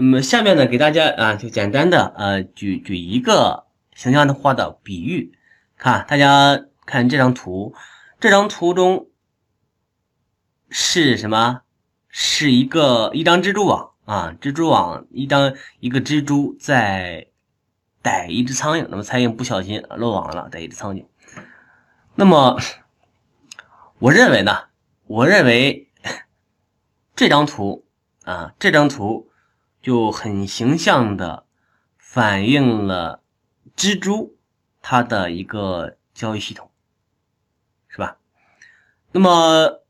那么下面呢，给大家啊，就简单的呃举举一个形象化的比喻，看大家看这张图，这张图中是什么？是一个一张蜘蛛网啊，蜘蛛网一张一个蜘蛛在逮一只苍蝇，那么苍蝇不小心落网了，逮一只苍蝇。那么我认为呢，我认为这张图啊，这张图。就很形象的反映了蜘蛛它的一个交易系统，是吧？那么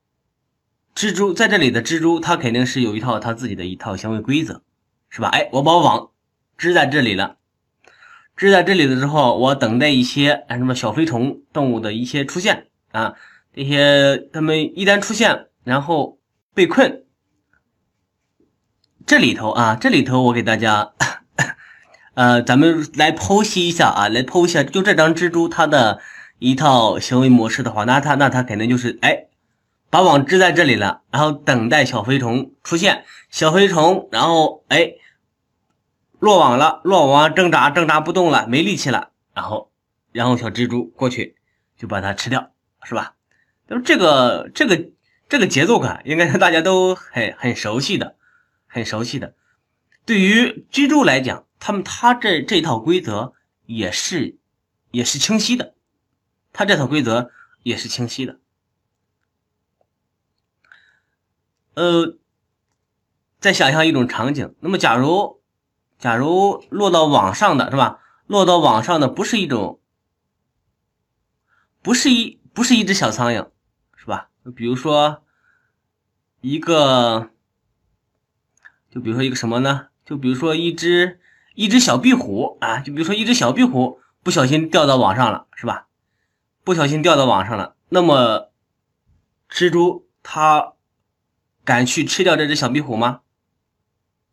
蜘蛛在这里的蜘蛛，它肯定是有一套它自己的一套行为规则，是吧？哎，我把网织在这里了，织在这里了之后，我等待一些什么小飞虫动物的一些出现啊，这些它们一旦出现，然后被困。这里头啊，这里头我给大家，呃，咱们来剖析一下啊，来剖析一下，就这张蜘蛛它的一套行为模式的话，那它那它肯定就是哎，把网支在这里了，然后等待小飞虫出现，小飞虫然后哎落网了，落网挣扎挣扎不动了，没力气了，然后然后小蜘蛛过去就把它吃掉，是吧？那么这个这个这个节奏感应该是大家都很很熟悉的。很熟悉的，对于蜘蛛来讲，他们他这这套规则也是也是清晰的，他这套规则也是清晰的。呃，再想象一种场景，那么假如假如落到网上的是吧？落到网上的不是一种，不是一不是一只小苍蝇，是吧？比如说一个。就比如说一个什么呢？就比如说一只一只小壁虎啊，就比如说一只小壁虎不小心掉到网上了，是吧？不小心掉到网上了，那么蜘蛛它敢去吃掉这只小壁虎吗？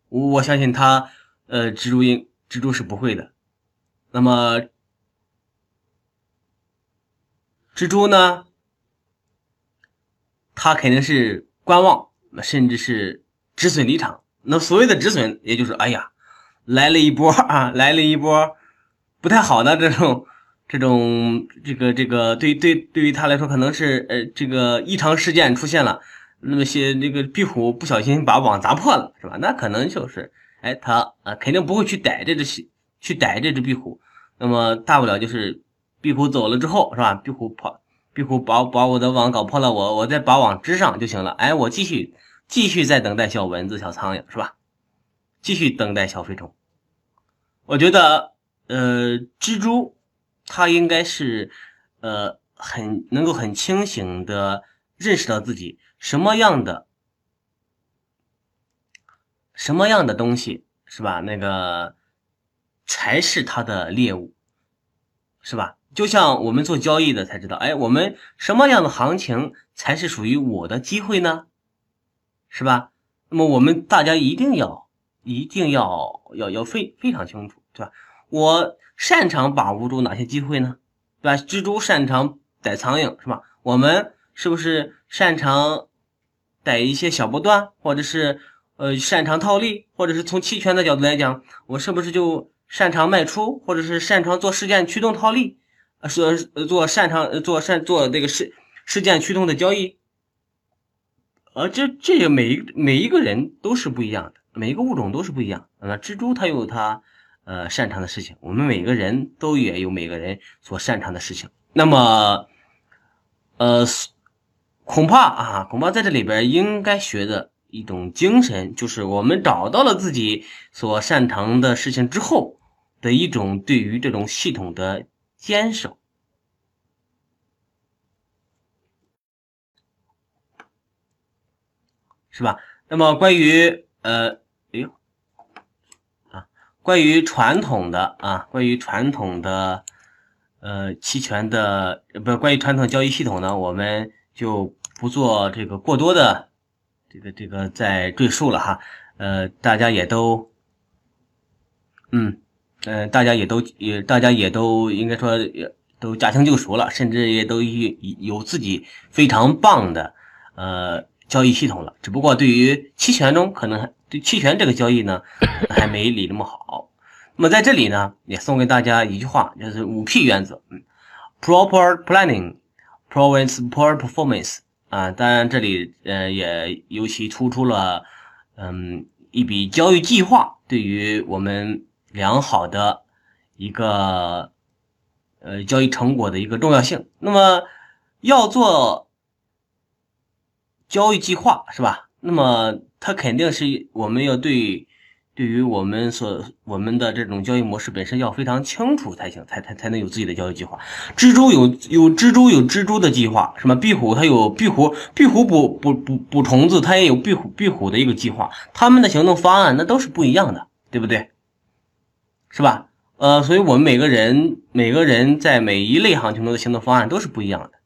我相信它，呃，蜘蛛应蜘蛛是不会的。那么蜘蛛呢？它肯定是观望，甚至是止损离场。那所谓的止损，也就是哎呀，来了一波啊，来了一波不太好的这种这种这个这个，对对对于他来说，可能是呃这个异常事件出现了，那么些这个壁虎不小心把网砸破了，是吧？那可能就是哎他啊肯定不会去逮这只去逮这只壁虎，那么大不了就是壁虎走了之后，是吧？壁虎跑，壁虎把把我的网搞破了，我我再把网支上就行了，哎，我继续。继续在等待小蚊子、小苍蝇，是吧？继续等待小飞虫。我觉得，呃，蜘蛛它应该是，呃，很能够很清醒的认识到自己什么样的、什么样的东西，是吧？那个才是它的猎物，是吧？就像我们做交易的才知道，哎，我们什么样的行情才是属于我的机会呢？是吧？那么我们大家一定要、一定要、要要非非常清楚，对吧？我擅长把握住哪些机会呢？对吧？蜘蛛擅长逮苍蝇，是吧？我们是不是擅长逮一些小波段，或者是呃擅长套利，或者是从期权的角度来讲，我是不是就擅长卖出，或者是擅长做事件驱动套利？呃，是做擅长做擅做这个事事件驱动的交易？而这这每一每一个人都是不一样的，每一个物种都是不一样。那蜘蛛它有它呃擅长的事情，我们每个人都也有每个人所擅长的事情。那么，呃，恐怕啊，恐怕在这里边应该学的一种精神，就是我们找到了自己所擅长的事情之后的一种对于这种系统的坚守。是吧？那么关于呃，哎呦啊，关于传统的啊，关于传统的呃期权的不，关于传统交易系统呢，我们就不做这个过多的这个这个再赘述了哈。呃，大家也都嗯嗯，大家也都也大家也都应该说也都驾轻就熟了，甚至也都有有自己非常棒的呃。交易系统了，只不过对于期权中可能对期权这个交易呢，还没理那么好。那么在这里呢，也送给大家一句话，就是五 P 原则。嗯，proper planning prevents poor performance。啊，当然这里呃也尤其突出了，嗯，一笔交易计划对于我们良好的一个呃交易成果的一个重要性。那么要做交易计划是吧？那么它肯定是我们要对对于我们所我们的这种交易模式本身要非常清楚才行，才才才能有自己的交易计划。蜘蛛有有蜘蛛有蜘蛛的计划，什么？壁虎它有壁虎壁虎捕捕捕捕虫子，它也有壁虎壁虎的一个计划。他们的行动方案那都是不一样的，对不对？是吧？呃，所以我们每个人每个人在每一类行情中的行动方案都是不一样的。